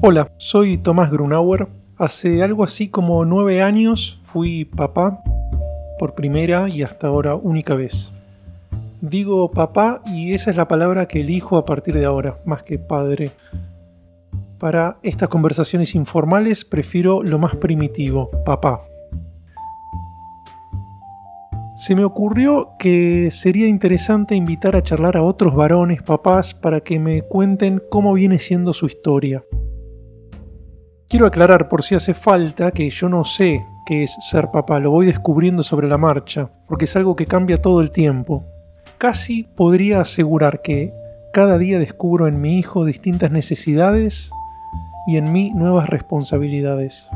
Hola, soy Tomás Grunauer. Hace algo así como nueve años fui papá por primera y hasta ahora única vez. Digo papá y esa es la palabra que elijo a partir de ahora, más que padre. Para estas conversaciones informales prefiero lo más primitivo, papá. Se me ocurrió que sería interesante invitar a charlar a otros varones, papás, para que me cuenten cómo viene siendo su historia. Quiero aclarar por si hace falta que yo no sé qué es ser papá, lo voy descubriendo sobre la marcha, porque es algo que cambia todo el tiempo. Casi podría asegurar que cada día descubro en mi hijo distintas necesidades y en mí nuevas responsabilidades.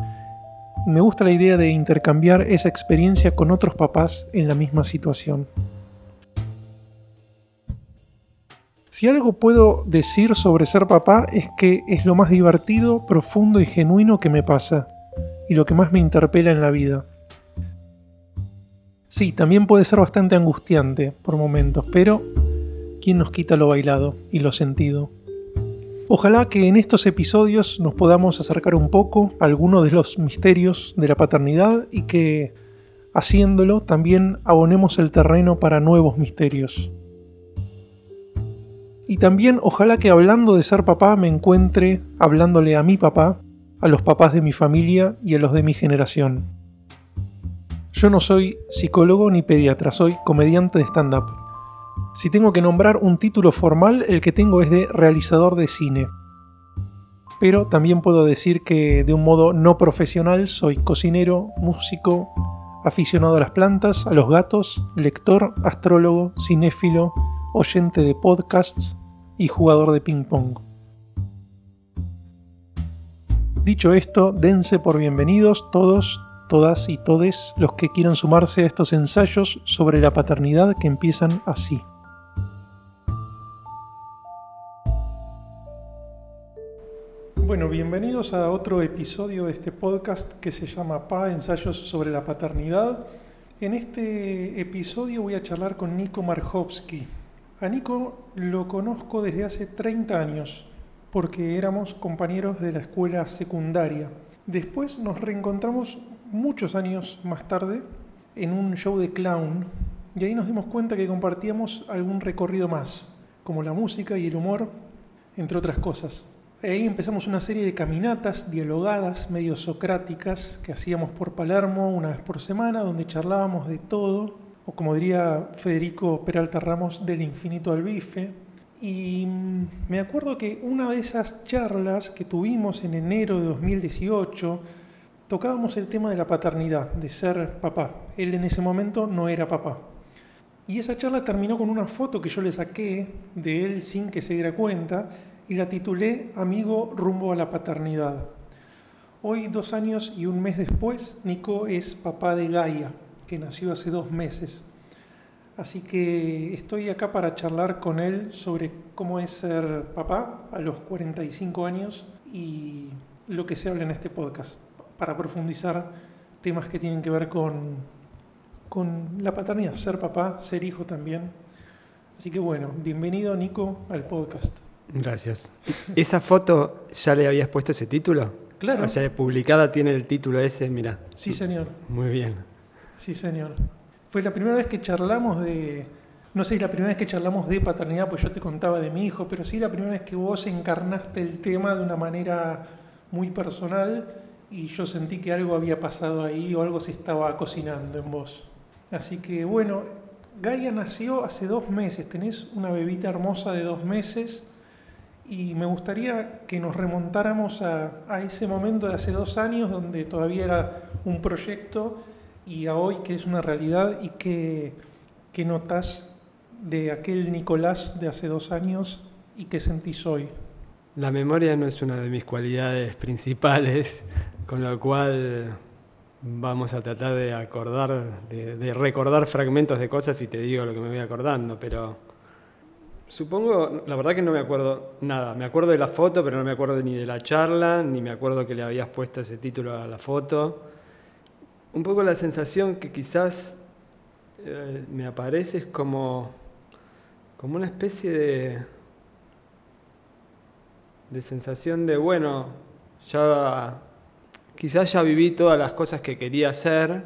Me gusta la idea de intercambiar esa experiencia con otros papás en la misma situación. Si algo puedo decir sobre ser papá es que es lo más divertido, profundo y genuino que me pasa, y lo que más me interpela en la vida. Sí, también puede ser bastante angustiante por momentos, pero ¿quién nos quita lo bailado y lo sentido? Ojalá que en estos episodios nos podamos acercar un poco a algunos de los misterios de la paternidad y que, haciéndolo, también abonemos el terreno para nuevos misterios. Y también ojalá que hablando de ser papá me encuentre hablándole a mi papá, a los papás de mi familia y a los de mi generación. Yo no soy psicólogo ni pediatra, soy comediante de stand-up. Si tengo que nombrar un título formal, el que tengo es de realizador de cine. Pero también puedo decir que de un modo no profesional soy cocinero, músico, aficionado a las plantas, a los gatos, lector, astrólogo, cinéfilo, oyente de podcasts y jugador de ping pong. Dicho esto, dense por bienvenidos todos todas y todes los que quieran sumarse a estos ensayos sobre la paternidad que empiezan así. Bueno, bienvenidos a otro episodio de este podcast que se llama PA, Ensayos sobre la Paternidad. En este episodio voy a charlar con Nico Marjowski. A Nico lo conozco desde hace 30 años, porque éramos compañeros de la escuela secundaria. Después nos reencontramos muchos años más tarde en un show de clown y ahí nos dimos cuenta que compartíamos algún recorrido más, como la música y el humor, entre otras cosas. Ahí empezamos una serie de caminatas dialogadas, medio socráticas, que hacíamos por Palermo una vez por semana, donde charlábamos de todo, o como diría Federico Peralta Ramos, del infinito al bife. Y mm, me acuerdo que una de esas charlas que tuvimos en enero de 2018, tocábamos el tema de la paternidad, de ser papá. Él en ese momento no era papá. Y esa charla terminó con una foto que yo le saqué de él sin que se diera cuenta y la titulé Amigo rumbo a la paternidad. Hoy, dos años y un mes después, Nico es papá de Gaia, que nació hace dos meses. Así que estoy acá para charlar con él sobre cómo es ser papá a los 45 años y lo que se habla en este podcast para profundizar temas que tienen que ver con, con la paternidad, ser papá, ser hijo también. Así que bueno, bienvenido Nico al podcast. Gracias. ¿Esa foto ya le habías puesto ese título? Claro. O sea, publicada tiene el título ese, mira. Sí, señor. Muy bien. Sí, señor. Fue la primera vez que charlamos de, no sé si la primera vez que charlamos de paternidad, pues yo te contaba de mi hijo, pero sí la primera vez que vos encarnaste el tema de una manera muy personal y yo sentí que algo había pasado ahí o algo se estaba cocinando en vos. Así que bueno, Gaia nació hace dos meses, tenés una bebita hermosa de dos meses y me gustaría que nos remontáramos a, a ese momento de hace dos años donde todavía era un proyecto y a hoy que es una realidad y que, que notas de aquel Nicolás de hace dos años y qué sentís hoy. La memoria no es una de mis cualidades principales, con lo cual vamos a tratar de acordar, de, recordar fragmentos de cosas y te digo lo que me voy acordando, pero supongo, la verdad que no me acuerdo nada. Me acuerdo de la foto, pero no me acuerdo ni de la charla, ni me acuerdo que le habías puesto ese título a la foto. Un poco la sensación que quizás eh, me aparece es como, como una especie de, de sensación de, bueno, Ya quizás ya viví todas las cosas que quería hacer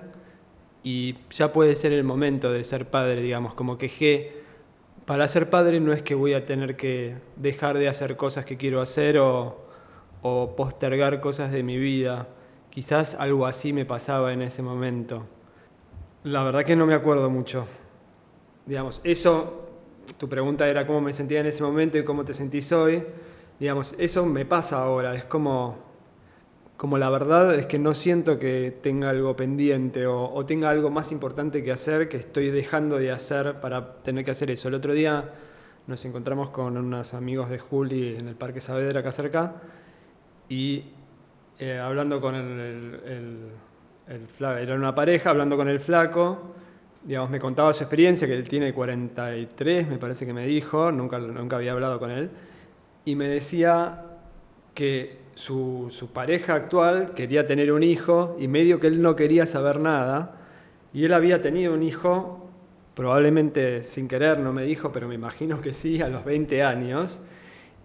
y ya puede ser el momento de ser padre, digamos, como que para ser padre no es que voy a tener que dejar de hacer cosas que quiero hacer o, o postergar cosas de mi vida. Quizás algo así me pasaba en ese momento. La verdad que no me acuerdo mucho. Digamos, eso, tu pregunta era cómo me sentía en ese momento y cómo te sentís hoy. Digamos, eso me pasa ahora. Es como, como la verdad es que no siento que tenga algo pendiente o, o tenga algo más importante que hacer que estoy dejando de hacer para tener que hacer eso. El otro día nos encontramos con unos amigos de Juli en el Parque Saavedra acá cerca y eh, hablando con el, flaco, era una pareja, hablando con el flaco, digamos, me contaba su experiencia, que él tiene 43, me parece que me dijo, nunca, nunca había hablado con él, y me decía que su, su, pareja actual quería tener un hijo y medio que él no quería saber nada, y él había tenido un hijo, probablemente sin querer, no me dijo, pero me imagino que sí, a los 20 años,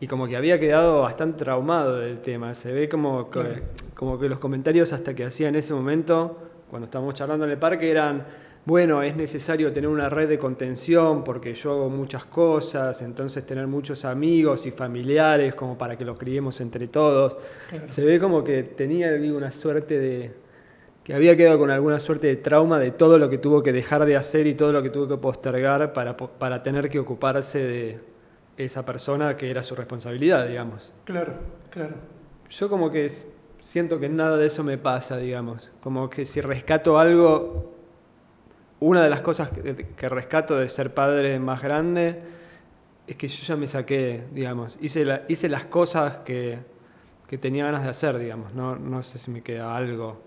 y como que había quedado bastante traumado del tema. Se ve como que, como que los comentarios hasta que hacía en ese momento, cuando estábamos charlando en el parque, eran, bueno, es necesario tener una red de contención porque yo hago muchas cosas, entonces tener muchos amigos y familiares como para que los criemos entre todos. Se ve como que tenía una suerte de... que había quedado con alguna suerte de trauma de todo lo que tuvo que dejar de hacer y todo lo que tuvo que postergar para, para tener que ocuparse de esa persona que era su responsabilidad, digamos. Claro, claro. Yo como que siento que nada de eso me pasa, digamos. Como que si rescato algo, una de las cosas que, rescato de ser padre más grande es que yo ya me saqué, digamos. Hice, hice las cosas que, que, tenía ganas de hacer, digamos. No, no sé si me queda algo.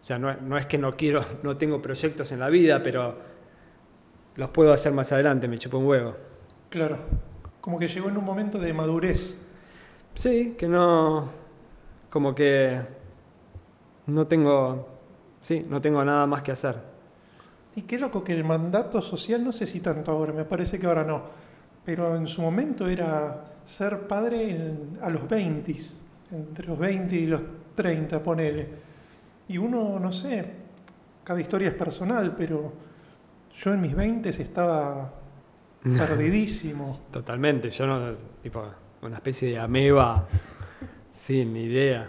O sea, no, no es que no quiero, no tengo proyectos en la vida, pero los puedo hacer más adelante, me chupo un huevo. Claro como que llegó en un momento de madurez. Sí, que no, como que no tengo, sí, no tengo nada más que hacer. Y qué loco que el mandato social, no sé si tanto ahora, me parece que ahora no, pero en su momento era ser padre a los 20, entre los 20 y los 30, ponele. Y uno, no sé, cada historia es personal, pero yo en mis 20 estaba Perdidísimo. Totalmente, yo no, tipo, una especie de ameba, sin ni idea,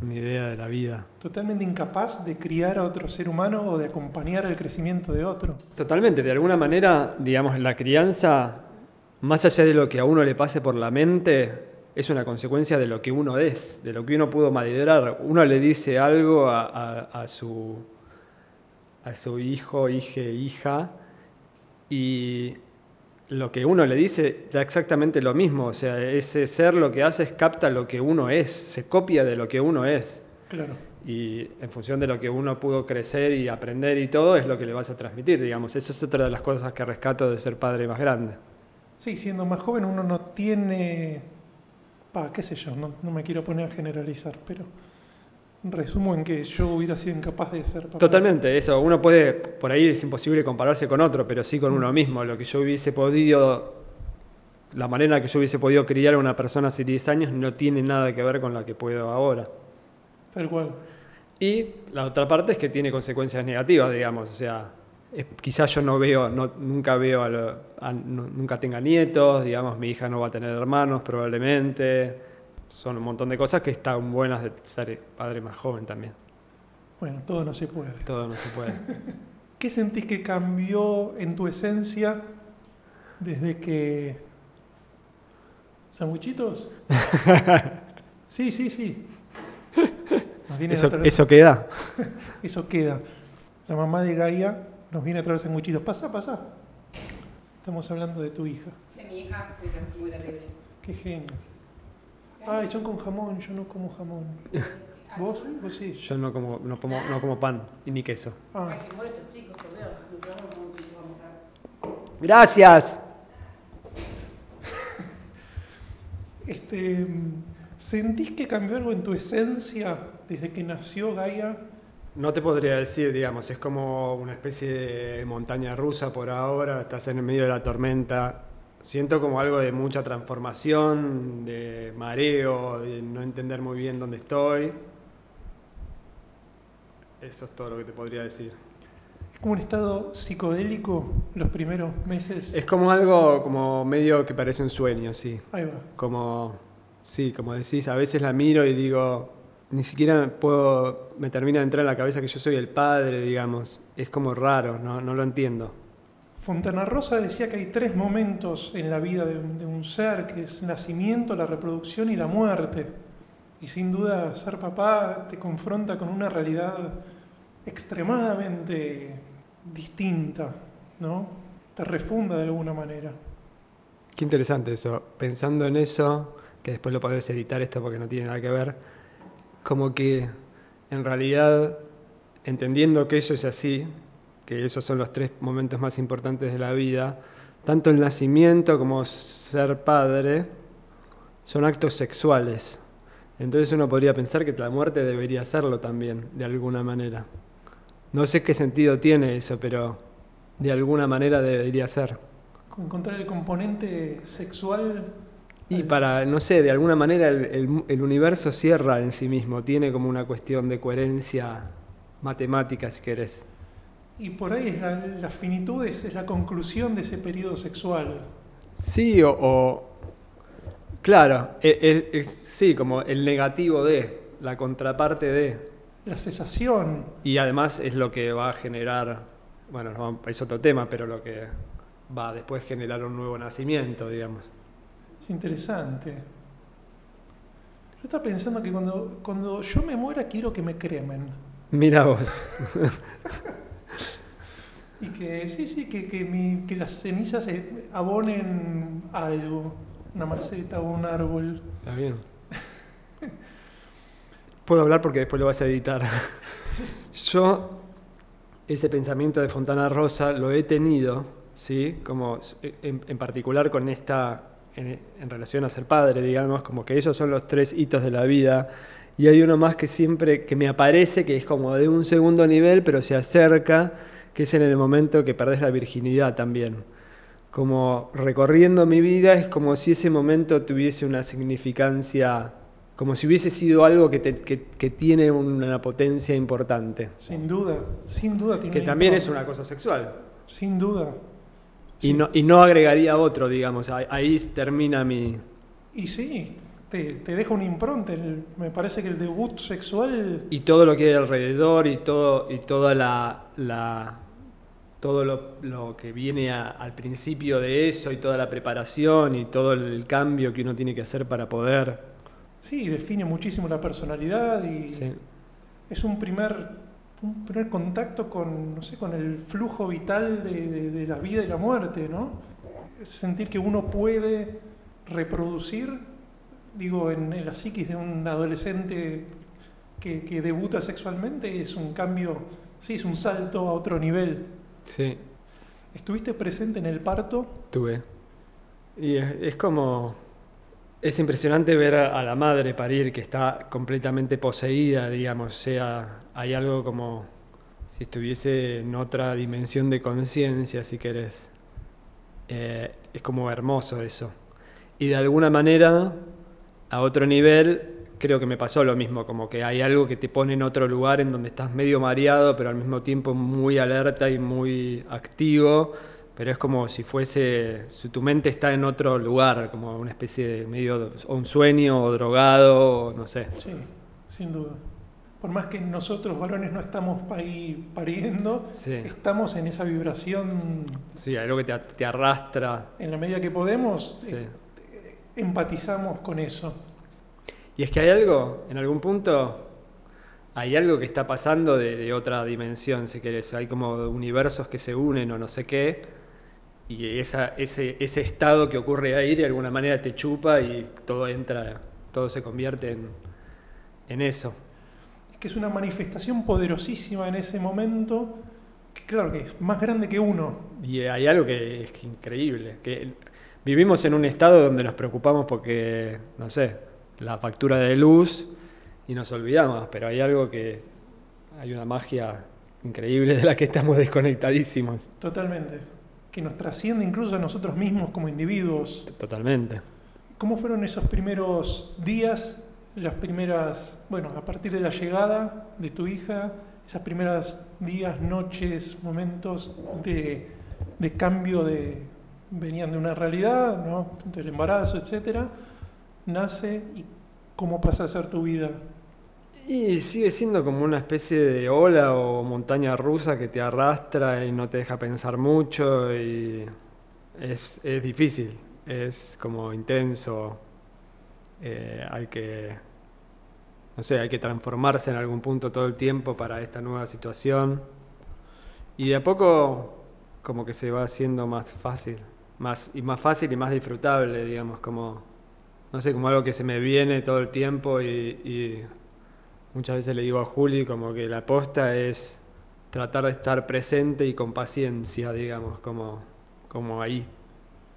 ni idea de la vida. Totalmente incapaz de criar a otro ser humano o de acompañar el crecimiento de otro. Totalmente, de alguna manera, digamos, la crianza, más allá de lo que a uno le pase por la mente, es una consecuencia de lo que uno es, de lo que uno pudo madurar. Uno le dice algo a, su, a su hijo, hija, hija, y lo que uno le dice da exactamente lo mismo. O sea, ese ser lo que hace es capta lo que uno es, se copia de lo que uno es. Claro. Y en función de lo que uno pudo crecer y aprender y todo, es lo que le vas a transmitir, digamos. Eso es otra de las cosas que rescato de ser padre más grande. Sí, siendo más joven uno no tiene... Pa, qué sé yo, no, no me quiero poner a generalizar, pero resumo en que yo hubiera sido incapaz de ser papá. Totalmente, eso. Uno puede, por ahí es imposible compararse con otro, pero sí con uno mismo. Lo que yo hubiese podido, la manera que yo hubiese podido criar a una persona hace 10 años no tiene nada que ver con la que puedo ahora. Tal cual. Y la otra parte es que tiene consecuencias negativas, digamos. O sea, quizás yo no veo, no, nunca veo, a nunca tenga nietos, digamos, mi hija no va a tener hermanos probablemente son un montón de cosas que están buenas de ser padre más joven también. Bueno, todo no se puede. Todo no se puede. ¿Qué sentís que cambió en tu esencia desde que... ¿Sanguichitos? sí, sí, sí. Eso, eso, queda. eso queda. La mamá de Gaia nos viene a traer sanguichitos. Pasa, pasa. Estamos hablando de tu hija. De mi hija, es muy terrible. Qué genio. Ay, son con jamón, yo no como jamón. ¿Vos? ¿Vos sí? Yo no como, no como, no como pan y ni queso. Ah. Gracias. Este, ¿Sentís que cambió algo en tu esencia desde que nació Gaia? No te podría decir, digamos, es como una especie de montaña rusa por ahora, estás en el medio de la tormenta, siento como algo de mucha transformación, de mareo, de no entender muy bien dónde estoy. Eso es todo lo que te podría decir. Es como un estado psicodélico los primeros meses. Es como algo como medio que parece un sueño, sí. Ahí va. Como, sí, como decís, a veces la miro y digo, ni siquiera puedo, me termina de entrar en la cabeza que yo soy el padre, digamos. Es como raro, no, no lo entiendo. Fontana Rosa decía que hay tres momentos en la vida de un, ser, que es nacimiento, la reproducción y la muerte. Y sin duda ser papá te confronta con una realidad extremadamente distinta, ¿no? Te refunda de alguna manera. Qué interesante eso. Pensando en eso, que después lo podés editar esto porque no tiene nada que ver, como que en realidad, entendiendo que eso es así, que esos son los tres momentos más importantes de la vida, tanto el nacimiento como ser padre son actos sexuales. Entonces uno podría pensar que la muerte debería serlo también, de alguna manera. No sé qué sentido tiene eso, pero de alguna manera debería ser. Encontrar el componente sexual. Y para, no sé, de alguna manera el, el- el universo cierra en sí mismo, tiene como una cuestión de coherencia matemática, si querés. Y por ahí es la, la finitud, es, es la conclusión de ese periodo sexual. Sí, o, o- claro, e- e- es- sí, como el negativo de, la contraparte de. La cesación. Y además es lo que va a generar, bueno, no, es otro tema, pero lo que va a después generar un nuevo nacimiento, digamos. Es interesante. Yo estaba pensando que cuando, cuando yo me muera quiero que me cremen. Mira vos. Y que sí, sí, que, que, mi- que las cenizas eh, abonen algo, una maceta o un árbol. Está bien. Puedo hablar porque después lo vas a editar. Yo, ese pensamiento de Fontana Rosa lo he tenido, ¿sí? Como en, en particular con esta, en, en relación a ser padre, digamos, como que esos son los tres hitos de la vida. Y hay uno más que siempre, que me aparece, que es como de un segundo nivel, pero se acerca, que es en el momento que perdés la virginidad también como recorriendo mi vida, es como si ese momento tuviese una significancia, como si hubiese sido algo que, te- que- que tiene una potencia importante, Sin duda, sin duda tiene que también es una cosa sexual. Sin duda. Y no, y no agregaría otro, digamos, ahí, ahí termina mi... Y sí, te, te deja una impronta. El- me parece que el debut sexual Y todo lo que hay alrededor y, todo, y toda la... la- todo lo, lo que viene a- al principio de eso y toda la preparación y todo el cambio que uno tiene que hacer para poder... sí define muchísimo la personalidad y Sí. es un primer, un primer contacto con, no sé, con el flujo vital de, de- de la vida y la muerte, ¿no? Sentir que uno puede reproducir, digo, en, en la psiquis de un adolescente que, que debuta sexualmente es un cambio, sí, es un salto a otro nivel. Sí. ¿Estuviste presente en el parto? Tuve. Y es, es como. Es impresionante ver a, a la madre parir que está completamente poseída, digamos. O sea, hay algo como si estuviese en otra dimensión de conciencia, si querés. Eh, es como hermoso eso. Y de alguna manera, a otro nivel, creo que me pasó lo mismo, como que hay algo que te pone en otro lugar en donde estás medio mareado, pero al mismo tiempo muy alerta y muy activo, pero es como si fuese, si tu mente está en otro lugar, como una especie de medio, o un sueño, o drogado, o no sé. Sí, sin duda. Por más que nosotros varones no estamos ahí pariendo, Sí, estamos en esa vibración sí, algo que te, te arrastra. en la medida que podemos, Sí. eh, empatizamos con eso. Y es que hay algo, en algún punto, hay algo que está pasando de, de otra dimensión, si querés. Hay como universos que se unen o no sé qué. Y esa, ese, ese estado que ocurre ahí de alguna manera te chupa y todo entra, todo se convierte en, en eso. Es que es una manifestación poderosísima en ese momento, que claro que es más grande que uno. Y hay algo que es increíble, que vivimos en un estado donde nos preocupamos porque, no sé, la factura de luz y nos olvidamos, pero hay algo que, hay una magia increíble de la que estamos desconectadísimos. Totalmente. que nos trasciende incluso a nosotros mismos como individuos. Totalmente. ¿Cómo fueron esos primeros días, las primeras, bueno, a partir de la llegada de tu hija, esas primeras días, noches, momentos de, de cambio de, venían de una realidad, ¿no? del embarazo, etcétera, nace y cómo pasa a ser tu vida. Y sigue siendo como una especie de ola o montaña rusa que te arrastra y no te deja pensar mucho y es, es difícil, es como intenso, eh, hay que, no sé, hay que transformarse en algún punto todo el tiempo para esta nueva situación. Y de a poco como que se va haciendo más fácil, más, y más fácil y más disfrutable, digamos, como, no sé, como algo que se me viene todo el tiempo y Muchas veces le digo a Juli como que la aposta es tratar de estar presente y con paciencia, digamos, como, como ahí.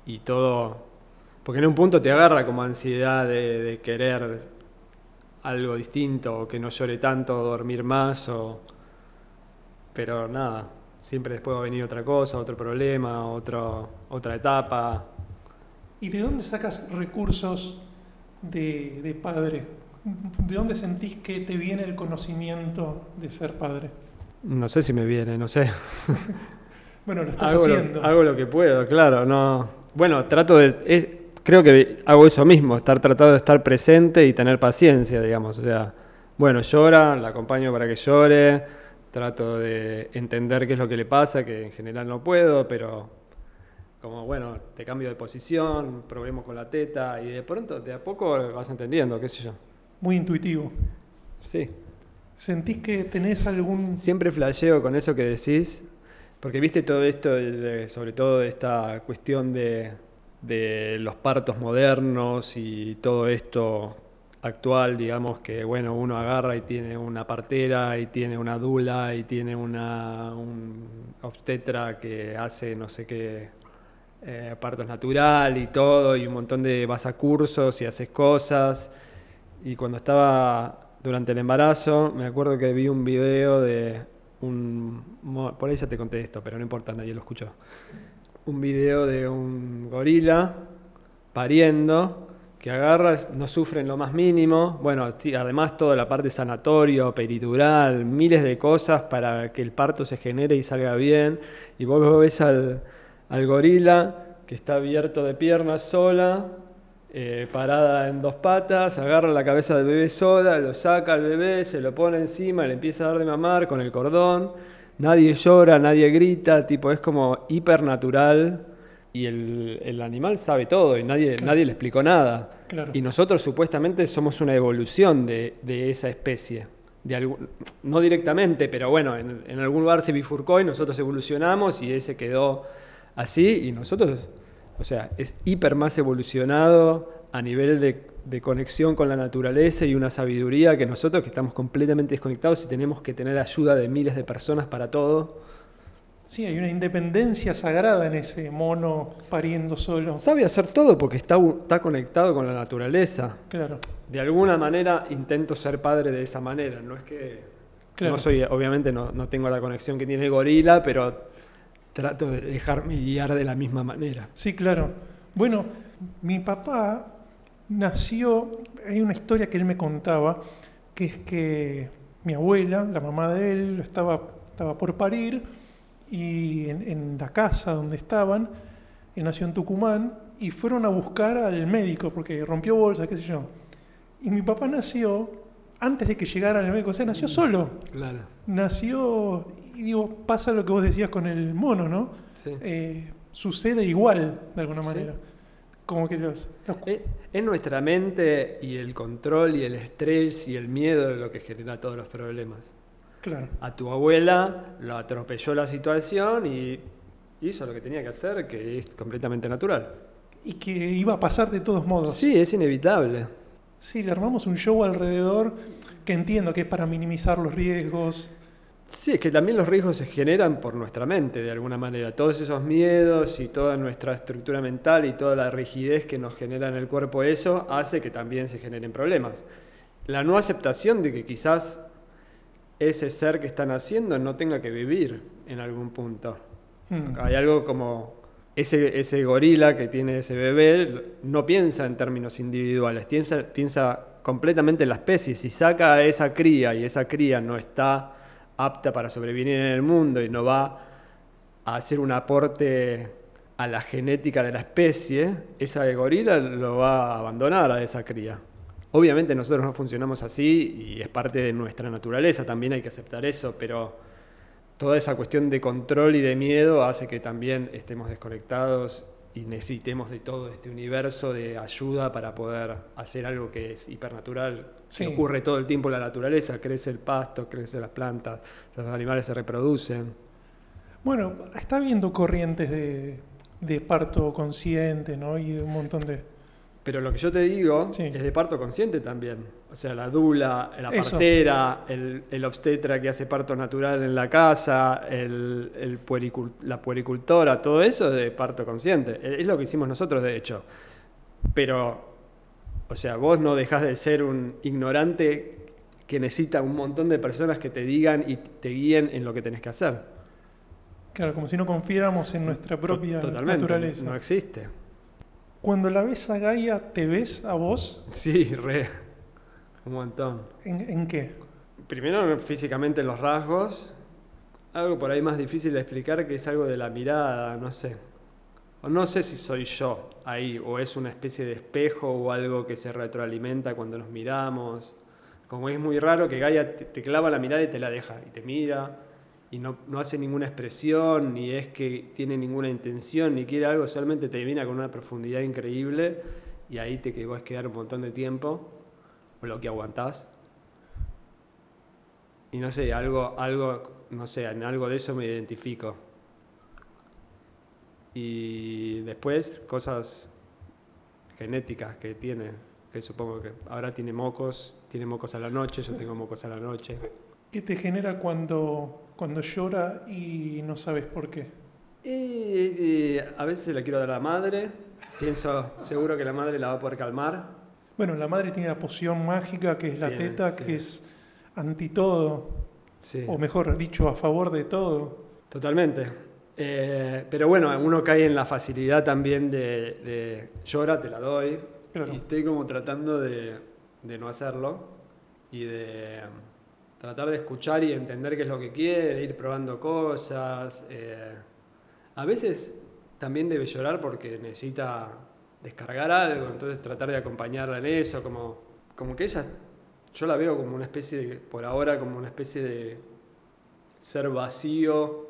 Y todo, porque en un punto te agarra como ansiedad de, querer algo distinto, o que no llore tanto, o dormir más, o... pero nada, siempre después va a venir otra cosa, otro problema, otra etapa. ¿Y de dónde sacas recursos de, de padre? ¿De dónde sentís que te viene el conocimiento de ser padre? No sé si me viene, no sé. bueno, lo estás haciendo. hago lo que puedo, claro. No. Bueno, trato de. creo que hago eso mismo, estar tratando de estar presente y tener paciencia, digamos. O sea, bueno, llora, la acompaño para que llore, trato de entender qué es lo que le pasa, que en general no puedo, pero como, bueno, te cambio de posición, probemos con la teta, y de pronto, de a poco vas entendiendo, qué sé yo muy intuitivo. Sí. ¿Sentís que tenés algún...? Siempre flasheo con eso que decís, porque viste todo esto, sobre todo esta cuestión de, de los partos modernos y todo esto actual, digamos, que bueno, uno agarra y tiene una partera y tiene una dula y tiene una, un obstetra que hace no sé qué, eh, partos natural y todo, y un montón de vas a cursos y haces cosas. Y cuando estaba durante el embarazo, me acuerdo que vi un video de un... Por ahí ya te conté esto, pero no importa, nadie lo escuchó. Un video de un gorila pariendo, que agarra, no sufre en lo más mínimo. Bueno, además toda la parte sanatorio, peritural, miles de cosas para que el parto se genere y salga bien. Y vos ves al, al gorila que está abierto de piernas sola, eh, parada en dos patas, agarra la cabeza del bebé sola, lo saca al bebé, se lo pone encima, le empieza a dar de mamar con el cordón. Nadie llora, nadie grita, tipo, es como hipernatural y el, animal sabe todo y nadie, nadie le explicó nada. Y nosotros supuestamente somos una evolución de, esa especie. De no directamente, pero bueno, en, en, algún lugar se bifurcó y nosotros evolucionamos y ese quedó así y nosotros o sea, es hiper más evolucionado a nivel de, conexión con la naturaleza y una sabiduría que nosotros que estamos completamente desconectados y tenemos que tener ayuda de miles de personas para todo. Sí, hay una independencia sagrada en ese mono pariendo solo. Sabe hacer todo porque está, está conectado con la naturaleza. Claro. De alguna manera intento ser padre de esa manera. No es que. No soy, obviamente no, no tengo la conexión que tiene el gorila, pero trato de dejarme guiar de la misma manera. Sí, claro. Bueno, mi papá nació, hay una historia que él me contaba, que es que mi abuela, la mamá de él, estaba, estaba por parir y en, la casa donde estaban, él nació en Tucumán, y fueron a buscar al médico porque rompió bolsa, qué sé yo. Y mi papá nació antes de que llegara el médico, o sea, nació solo. Claro. Nació y digo, pasa lo que vos decías con el mono, ¿no? Eh, sucede igual, de alguna manera. Como que los, Es, nuestra mente y el control y el estrés y el miedo lo que genera todos los problemas. Claro. A tu abuela lo atropelló la situación y hizo lo que tenía que hacer, que es completamente natural. Y que iba a pasar de todos modos. Sí, es inevitable. Sí, le armamos un show alrededor que entiendo que es para minimizar los riesgos. Sí, es que también los riesgos se generan por nuestra mente, de alguna manera. Todos esos miedos y toda nuestra estructura mental y toda la rigidez que nos genera en el cuerpo eso hace que también se generen problemas. La no aceptación de que quizás ese ser que están haciendo no tenga que vivir en algún punto. Hmm. Hay algo como ese, ese gorila que tiene ese bebé no piensa en términos individuales, piensa, piensa completamente en la especie. Si saca a esa cría y esa cría no está apta para sobrevivir en el mundo y no va a hacer un aporte a la genética de la especie, esa gorila lo va a abandonar a esa cría. Obviamente nosotros no funcionamos así y es parte de nuestra naturaleza, también hay que aceptar eso, pero toda esa cuestión de control y de miedo hace que también estemos desconectados y necesitemos de todo este universo de ayuda para poder hacer algo que es hipernatural, Sí. que ocurre todo el tiempo en la naturaleza, crece el pasto, crecen las plantas, los animales se reproducen. Bueno, está habiendo corrientes de, de parto consciente, ¿no? Y de un montón de... Pero lo que yo te digo Sí. es de parto consciente también. O sea, la dula, la Eso. partera, el, el obstetra que hace parto natural en la casa, el, el puericul- la puericultora, todo eso es de parto consciente. Es es lo que hicimos nosotros, de hecho. Pero, o sea, vos no dejás de ser un ignorante que necesita un montón de personas que te digan y te guíen en lo que tenés que hacer. Claro, como si no confiáramos en nuestra propia To- Totalmente. naturaleza. No existe. Cuando la ves a Gaia, ¿te ves a vos? Sí, re. Un montón. ¿En, en qué? Primero físicamente los rasgos, algo por ahí más difícil de explicar que es algo de la mirada, no sé. O no sé si soy yo ahí, o es una especie de espejo o algo que se retroalimenta cuando nos miramos. Como es muy raro que Gaia te, te clava la mirada y te la deja, y te mira, y no, no hace ninguna expresión, ni es que tiene ninguna intención, ni quiere algo, solamente te mira con una profundidad increíble, y ahí te que vas a quedar un montón de tiempo, o lo que aguantás. Y no sé, algo, algo, no sé, en algo de eso me identifico. Y después cosas genéticas que tiene, que supongo que ahora tiene mocos, tiene mocos a la noche, yo tengo mocos a la noche. ¿Qué te genera cuando, cuando llora y no sabes por qué? Y, y a veces le quiero dar a la madre, pienso seguro que la madre la va a poder calmar. Bueno, la madre tiene la poción mágica que es la Tiene, teta, sí. que es anti todo, Sí. o mejor dicho, a favor de todo. Totalmente. Eh, pero bueno, uno cae en la facilidad también de, de llora, te la doy. Claro. Y estoy como tratando de, de no hacerlo y de tratar de escuchar y entender qué es lo que quiere, ir probando cosas. eh, a veces también debe llorar porque necesita descargar algo, entonces tratar de acompañarla en eso, como, como que ella, yo la veo como una especie de, por ahora, como una especie de ser vacío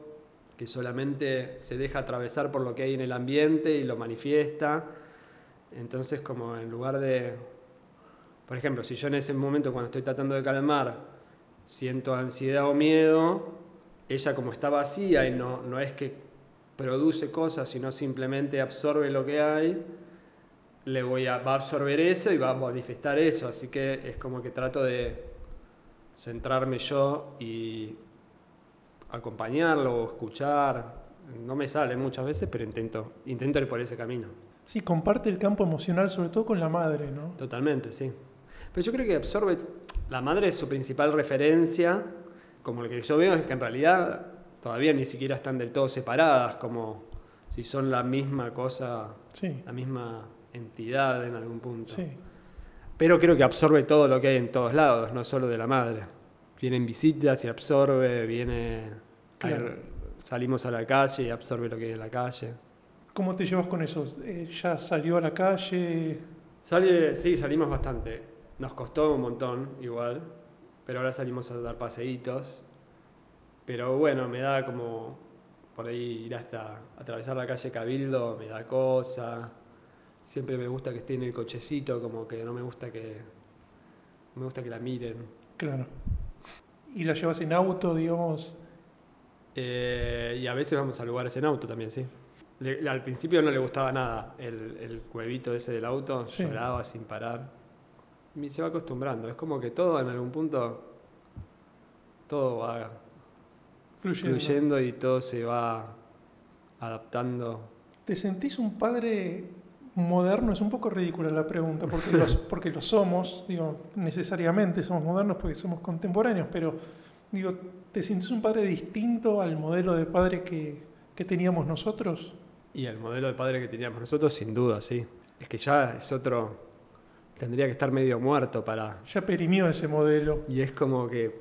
que solamente se deja atravesar por lo que hay en el ambiente y lo manifiesta. Entonces, como en lugar de, por ejemplo, si yo en ese momento cuando estoy tratando de calmar siento ansiedad o miedo, ella como está vacía y no, no es que produce cosas, sino simplemente absorbe lo que hay, le voy a, va a absorber eso y va a manifestar eso. Así que es como que trato de centrarme yo y acompañarlo o escuchar. No me sale muchas veces, pero intento, intento ir por ese camino. Sí, comparte el campo emocional, sobre todo con la madre, ¿no? Totalmente, sí. Pero yo creo que absorbe, la madre es su principal referencia, como lo que yo veo es que en realidad todavía ni siquiera están del todo separadas, como si son la misma cosa, Sí, la misma entidad en algún punto. sí. Pero creo que absorbe todo lo que hay en todos lados, no solo de la madre. Vienen visitas y absorbe, viene... Claro. hay- salimos a la calle y absorbe lo que hay en la calle. ¿Cómo te llevas con eso? Eh, ¿Ya salió a la calle? Sale, sí, salimos bastante. Nos costó un montón, igual. Pero ahora salimos a dar paseitos. Pero bueno, me da como. Por ahí ir hasta atravesar la calle Cabildo, me da cosa. Siempre me gusta que esté en el cochecito, como que no me gusta que. Me gusta que la miren. Claro. ¿Y la llevas en auto, digamos? Eh, y a veces vamos a lugares en auto también, sí. Le- al principio no le gustaba nada el, el cuevito ese del auto, Sí. lloraba sin parar. Y se va acostumbrando, es como que todo en algún punto, todo va Fluyendo. fluyendo y todo se va adaptando. ¿Te sentís un padre moderno? Es un poco ridícula la pregunta, porque, los- porque lo somos, digo, necesariamente somos modernos porque somos contemporáneos, pero digo, ¿te sientes un padre distinto al modelo de padre que, que teníamos nosotros? Y el modelo de padre que teníamos nosotros, sin duda, sí. Es que ya es otro, tendría que estar medio muerto para... Ya perimió ese modelo. Y es como que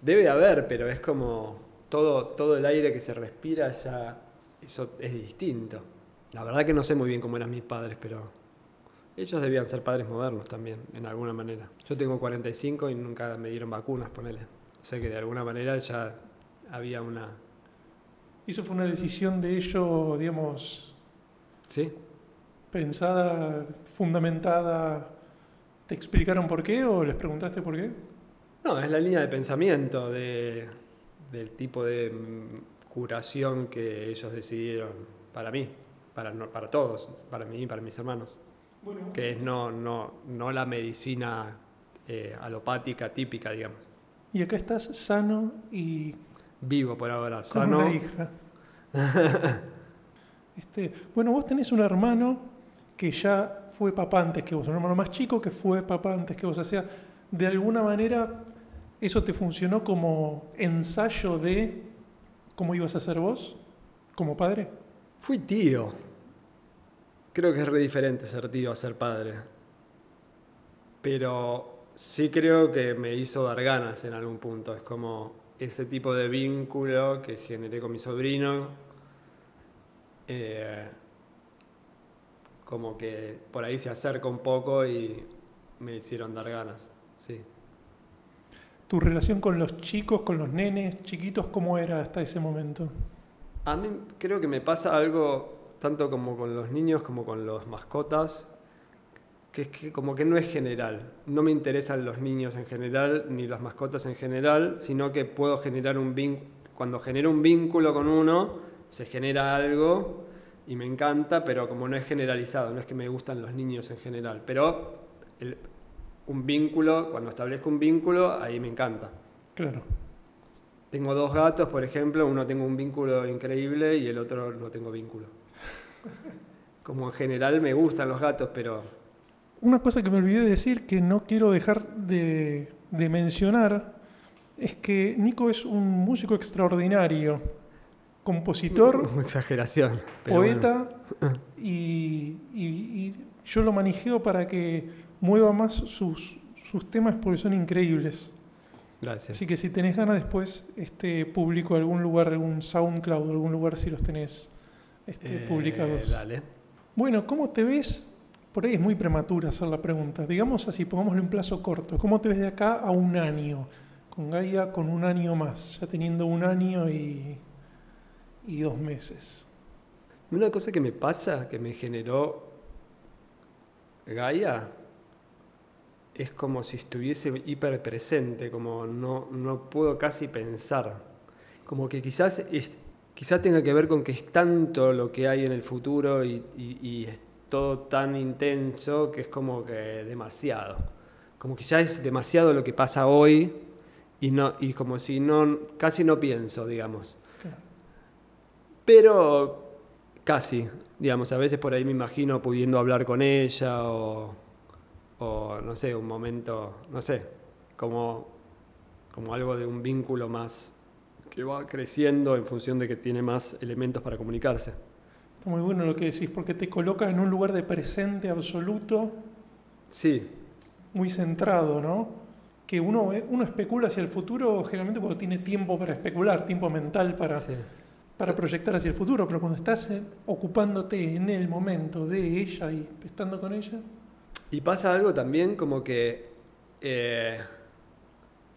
debe haber, pero es como todo, todo el aire que se respira ya, eso es distinto. La verdad que no sé muy bien cómo eran mis padres, pero ellos debían ser padres modernos también, en alguna manera. Yo tengo 45 y nunca me dieron vacunas, ponele. O sea que de alguna manera ya había una... ¿Eso fue una decisión de ellos, digamos, ¿Sí? pensada, fundamentada? ¿Te explicaron por qué o les preguntaste por qué? No, es la línea de pensamiento de, del tipo de mm, curación que ellos decidieron para mí, para, para todos, para mí y para mis hermanos. Bueno, Que es no, no, no la medicina eh, alopática típica, digamos. y acá estás sano y Vivo por ahora, con sano. una hija. Este, bueno, vos tenés un hermano que ya fue papá antes que vos, un hermano más chico que fue papá antes que vos. O de alguna manera eso te funcionó como ensayo de cómo ibas a ser vos como padre. Fui tío. Creo que es re diferente ser tío a ser padre. Pero sí creo que me hizo dar ganas en algún punto. Es como ese tipo de vínculo que generé con mi sobrino. eh, como que por ahí se acerca un poco y me hicieron dar ganas. Sí. Tu relación con los chicos, con los nenes chiquitos, ¿cómo era hasta ese momento? A mí creo que me pasa algo tanto como con los niños como con los mascotas, que es que como que no es general. No me interesan los niños en general ni las mascotas en general, sino que puedo generar un vínculo. Cuando genero un vínculo con uno, se genera algo y me encanta, pero como no es generalizado, no es que me gustan los niños en general, pero el- un vínculo, cuando establezco un vínculo, ahí me encanta. Claro. Tengo dos gatos, por ejemplo, uno tengo un vínculo increíble y el otro no tengo vínculo. Como en general me gustan los gatos, pero Una cosa que me olvidé de decir que no quiero dejar de, de mencionar es que Nico es un músico extraordinario, compositor, Una exageración. poeta y, y- y yo lo manijeo para que mueva más sus, sus temas porque son increíbles. gracias. Así que si tenés ganas después, este, publico algún lugar, algún SoundCloud, algún lugar si los tenés este, Eh, publicados. Dale. Bueno, ¿cómo te ves? Por ahí es muy prematura hacer la pregunta. Digamos así, pongámosle un plazo corto. ¿Cómo te ves de acá a un año? Con Gaia con un año más, ya teniendo un año y, y dos meses. Una cosa que me pasa, que me generó Gaia, es como si estuviese hiper presente, como no, no puedo casi pensar. Como que quizás, es, quizás tenga que ver con que es tanto lo que hay en el futuro y, es todo tan intenso que es como que demasiado. Como que ya es demasiado lo que pasa hoy y, no, y como si no, casi no pienso, digamos. Pero casi, digamos, a veces por ahí me imagino pudiendo hablar con ella o, o, no sé, un momento, no sé, como, como algo de un vínculo más que va creciendo en función de que tiene más elementos para comunicarse. Está muy bueno lo que decís, porque te coloca en un lugar de presente absoluto, Sí, muy centrado, ¿no? Que uno, uno especula hacia el futuro generalmente cuando tiene tiempo para especular, tiempo mental para, sí. Para proyectar hacia el futuro, pero cuando estás en- ocupándote en el momento de ella y estando con ella, Y pasa algo también como que eh,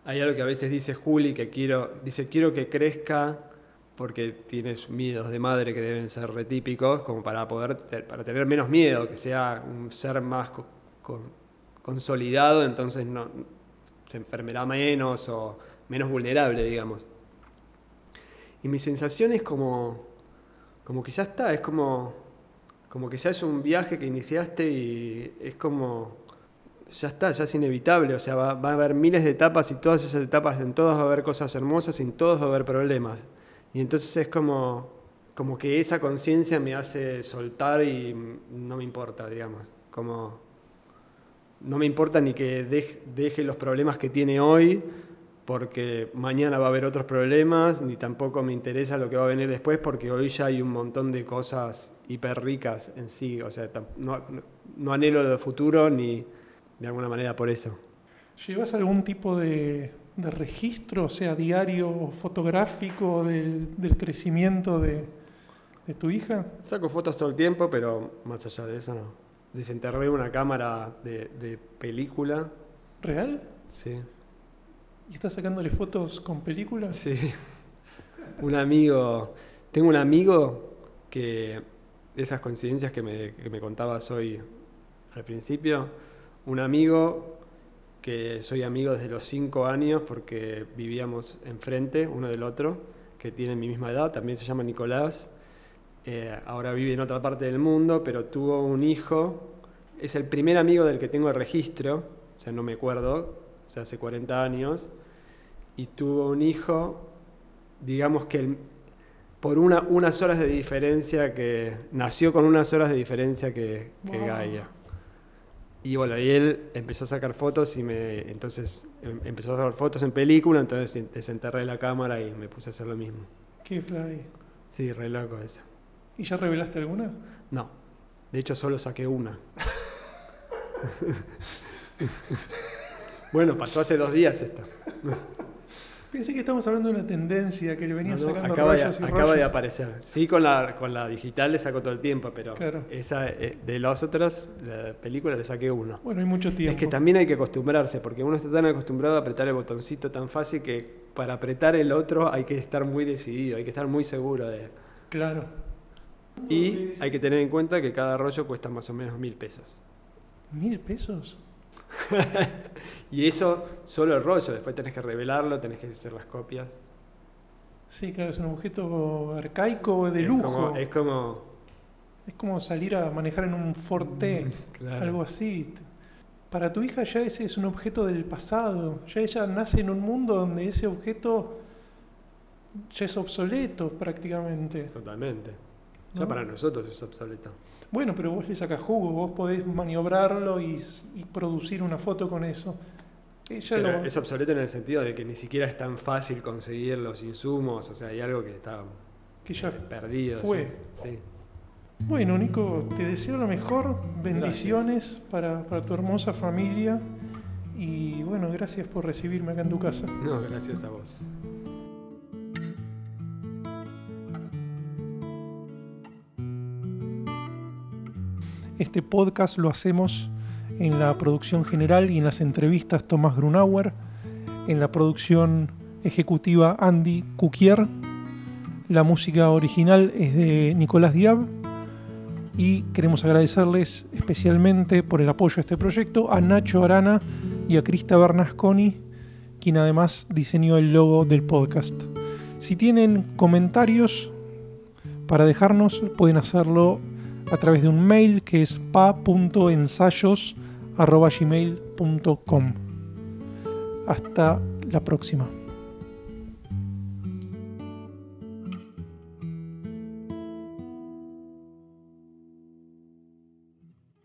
hay algo que a veces dice Juli que quiero, dice quiero que crezca porque tienes miedos de madre que deben ser retípicos, como para poder te- para tener menos miedo, que sea un ser más co- con- consolidado, entonces no se enfermará menos o menos vulnerable, digamos. Y mi sensación es como, como que ya está, es como, como que ya es un viaje que iniciaste y es como, ya está, ya es inevitable, o sea, va, a haber miles de etapas y todas esas etapas, en todas va a haber cosas hermosas y en todas va a haber problemas. Y entonces es como, como que esa conciencia me hace soltar y no me importa, digamos, como no me importa ni que dej- deje los problemas que tiene hoy porque mañana va a haber otros problemas, ni tampoco me interesa lo que va a venir después, porque hoy ya hay un montón de cosas hiper ricas en sí. O sea, no, no- anhelo lo futuro ni de alguna manera por eso. ¿Llevas algún tipo de, de registro, o sea, diario fotográfico del, del crecimiento de, de tu hija? Saco fotos todo el tiempo, pero más allá de eso no. Desenterré una cámara de, de película. ¿Real? Sí. ¿Y estás sacándole fotos con películas? Sí. Un amigo. Tengo un amigo que. Esas coincidencias que me, que me contabas hoy al principio. Un amigo que soy amigo desde los cinco años porque vivíamos enfrente uno del otro, que tiene mi misma edad, también se llama Nicolás. Eh, ahora vive en otra parte del mundo, pero tuvo un hijo. Es el primer amigo del que tengo el registro, o sea, no me acuerdo, o sea, hace 40 años. Y tuvo un hijo, digamos que el- por una, unas horas de diferencia que. Nació con unas horas de diferencia que, que Wow. Gaia. Y bueno, y él empezó a sacar fotos y me. Entonces em- empezó a sacar fotos en película, entonces desenterré la cámara y me puse a hacer lo mismo. ¿Qué fly? Sí, re loco eso. ¿Y ya revelaste alguna? No, de hecho solo saqué una. bueno, pasó hace dos días esto. Pensé que estamos hablando de una tendencia que le venía No, no, sacando acaba, de, rayos y acaba de aparecer. Sí, con la, con la digital le saco todo el tiempo, pero Claro. esa, eh, de las otras, la película le saqué uno. Bueno, hay mucho tiempo. Es que también hay que acostumbrarse, porque uno está tan acostumbrado a apretar el botoncito tan fácil que para apretar el otro hay que estar muy decidido, hay que estar muy seguro de... Claro. Y hay que tener en cuenta que cada rollo cuesta más o menos mil pesos. ¿Mil pesos? Y eso solo el rollo, después tenés que revelarlo, tenés que hacer las copias. Sí, claro, es un objeto arcaico de Es lujo. como- es como... Es como salir a manejar en un Forte, claro. algo así. Para tu hija ya ese es un objeto del pasado. Ya ella nace en un mundo donde ese objeto ya es obsoleto prácticamente. Totalmente. Ya ¿No? para nosotros es obsoleto. Bueno, pero vos le sacas jugo, vos podés maniobrarlo y, producir una foto con eso. Lo- es obsoleto en el sentido de que ni siquiera es tan fácil conseguir los insumos, o sea, hay algo que está que ya perdido. fue. sí. Sí. Bueno, Nico, te deseo lo mejor. Bendiciones para, para tu hermosa familia. Y bueno, gracias por recibirme acá en tu casa. No, gracias a vos. Este podcast lo hacemos en la producción general y en las entrevistas Tomás Grunauer, en la producción ejecutiva Andy Cuquier. La música original es de Nicolás Diab y queremos agradecerles especialmente por el apoyo a este proyecto a Nacho Arana y a Crista Bernasconi, quien además diseñó el logo del podcast. Si tienen comentarios para dejarnos, pueden hacerlo a través de un mail que es pa.ensayos.gmail.com. Hasta la próxima.